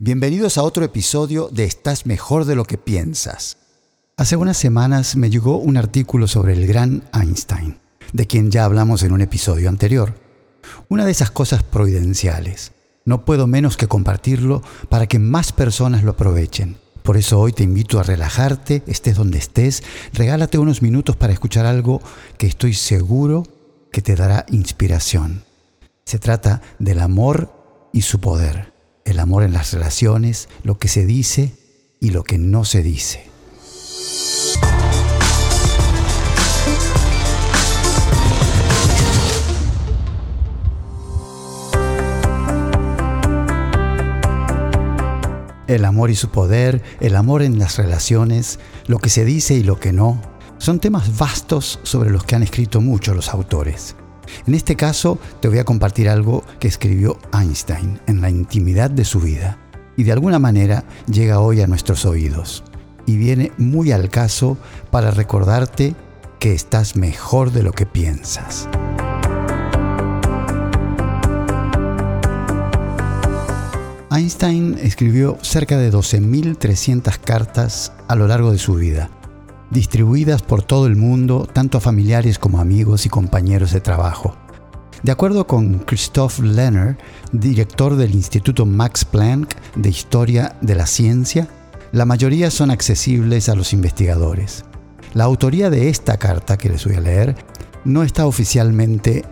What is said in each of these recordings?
Bienvenidos a otro episodio de Estás mejor de lo que piensas. Hace unas semanas me llegó un artículo sobre el gran Einstein, de quien ya hablamos en un episodio anterior. Una de esas cosas providenciales. No puedo menos que compartirlo para que más personas lo aprovechen. Por eso hoy te invito a relajarte, estés donde estés, regálate unos minutos para escuchar algo que estoy seguro que te dará inspiración. Se trata del amor y su poder el amor en las relaciones, lo que se dice y lo que no se dice. El amor y su poder, el amor en las relaciones, lo que se dice y lo que no, son temas vastos sobre los que han escrito mucho los autores. En este caso te voy a compartir algo que escribió Einstein en la intimidad de su vida y de alguna manera llega hoy a nuestros oídos y viene muy al caso para recordarte que estás mejor de lo que piensas. Einstein escribió cerca de 12.300 cartas a lo largo de su vida distribuidas por todo el mundo, tanto a familiares como amigos y compañeros de trabajo. De acuerdo con Christoph Lenner, director del Instituto Max Planck de Historia de la Ciencia, la mayoría son accesibles a los investigadores. La autoría de esta carta que les voy a leer no está oficialmente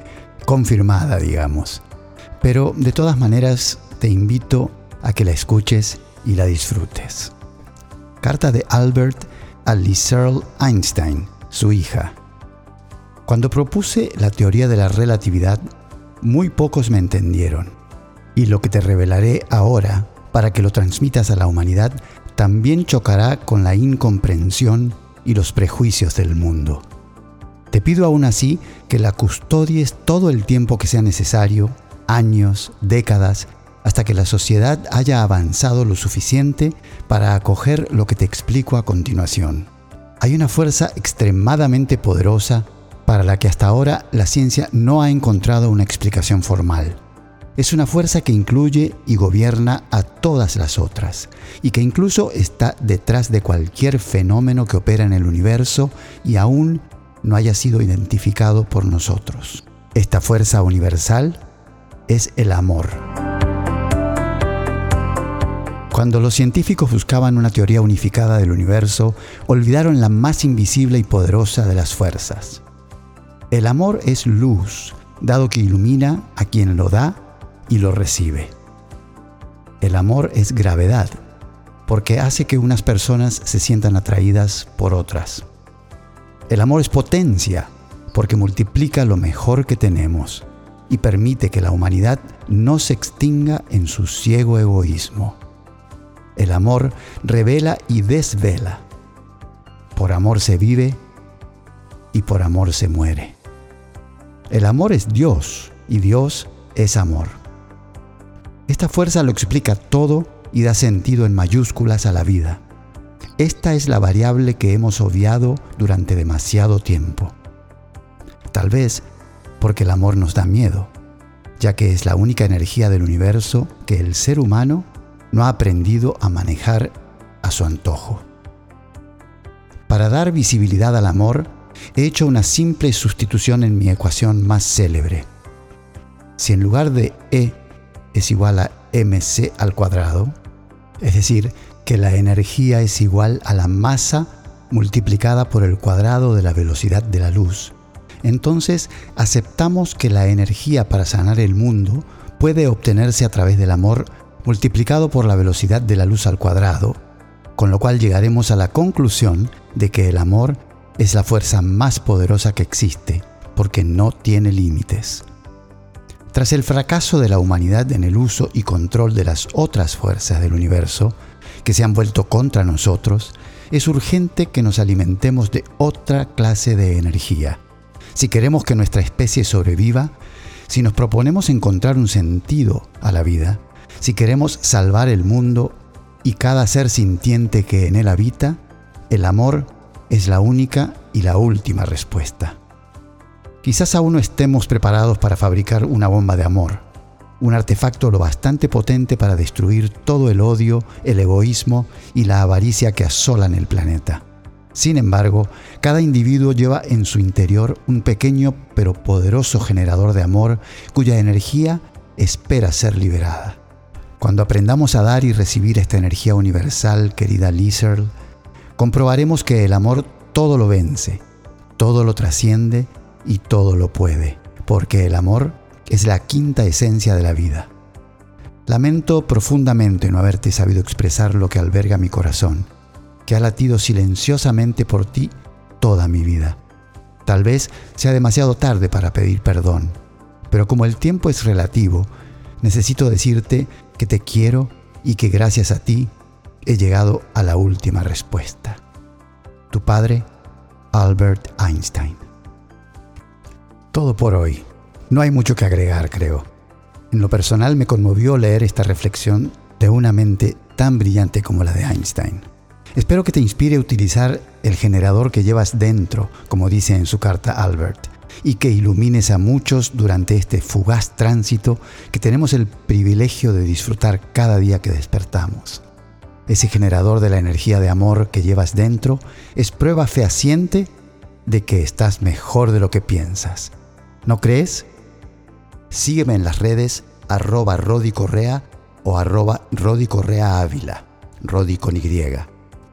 confirmada, digamos, pero de todas maneras te invito a que la escuches y la disfrutes. Carta de Albert a Searle Einstein, su hija. Cuando propuse la teoría de la relatividad, muy pocos me entendieron. Y lo que te revelaré ahora, para que lo transmitas a la humanidad, también chocará con la incomprensión y los prejuicios del mundo. Te pido aún así que la custodies todo el tiempo que sea necesario, años, décadas, hasta que la sociedad haya avanzado lo suficiente para acoger lo que te explico a continuación. Hay una fuerza extremadamente poderosa para la que hasta ahora la ciencia no ha encontrado una explicación formal. Es una fuerza que incluye y gobierna a todas las otras, y que incluso está detrás de cualquier fenómeno que opera en el universo y aún no haya sido identificado por nosotros. Esta fuerza universal es el amor. Cuando los científicos buscaban una teoría unificada del universo, olvidaron la más invisible y poderosa de las fuerzas. El amor es luz, dado que ilumina a quien lo da y lo recibe. El amor es gravedad, porque hace que unas personas se sientan atraídas por otras. El amor es potencia, porque multiplica lo mejor que tenemos y permite que la humanidad no se extinga en su ciego egoísmo. El amor revela y desvela. Por amor se vive y por amor se muere. El amor es Dios y Dios es amor. Esta fuerza lo explica todo y da sentido en mayúsculas a la vida. Esta es la variable que hemos obviado durante demasiado tiempo. Tal vez porque el amor nos da miedo, ya que es la única energía del universo que el ser humano no ha aprendido a manejar a su antojo. Para dar visibilidad al amor, he hecho una simple sustitución en mi ecuación más célebre. Si en lugar de E es igual a mc al cuadrado, es decir, que la energía es igual a la masa multiplicada por el cuadrado de la velocidad de la luz, entonces aceptamos que la energía para sanar el mundo puede obtenerse a través del amor multiplicado por la velocidad de la luz al cuadrado, con lo cual llegaremos a la conclusión de que el amor es la fuerza más poderosa que existe, porque no tiene límites. Tras el fracaso de la humanidad en el uso y control de las otras fuerzas del universo, que se han vuelto contra nosotros, es urgente que nos alimentemos de otra clase de energía. Si queremos que nuestra especie sobreviva, si nos proponemos encontrar un sentido a la vida, si queremos salvar el mundo y cada ser sintiente que en él habita, el amor es la única y la última respuesta. Quizás aún no estemos preparados para fabricar una bomba de amor, un artefacto lo bastante potente para destruir todo el odio, el egoísmo y la avaricia que asolan el planeta. Sin embargo, cada individuo lleva en su interior un pequeño pero poderoso generador de amor cuya energía espera ser liberada. Cuando aprendamos a dar y recibir esta energía universal, querida Lizard, comprobaremos que el amor todo lo vence, todo lo trasciende y todo lo puede, porque el amor es la quinta esencia de la vida. Lamento profundamente no haberte sabido expresar lo que alberga mi corazón, que ha latido silenciosamente por ti toda mi vida. Tal vez sea demasiado tarde para pedir perdón, pero como el tiempo es relativo, necesito decirte que te quiero y que gracias a ti he llegado a la última respuesta. Tu padre, Albert Einstein. Todo por hoy. No hay mucho que agregar, creo. En lo personal me conmovió leer esta reflexión de una mente tan brillante como la de Einstein. Espero que te inspire a utilizar el generador que llevas dentro, como dice en su carta Albert, y que ilumines a muchos durante este fugaz tránsito que tenemos el privilegio de disfrutar cada día que despertamos. Ese generador de la energía de amor que llevas dentro es prueba fehaciente de que estás mejor de lo que piensas. ¿No crees? Sígueme en las redes arroba Rodi Correa o arroba Rodi Correa Ávila, Rodi con Y.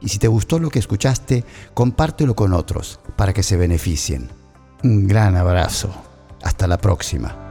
Y si te gustó lo que escuchaste, compártelo con otros para que se beneficien. Un gran abrazo. Hasta la próxima.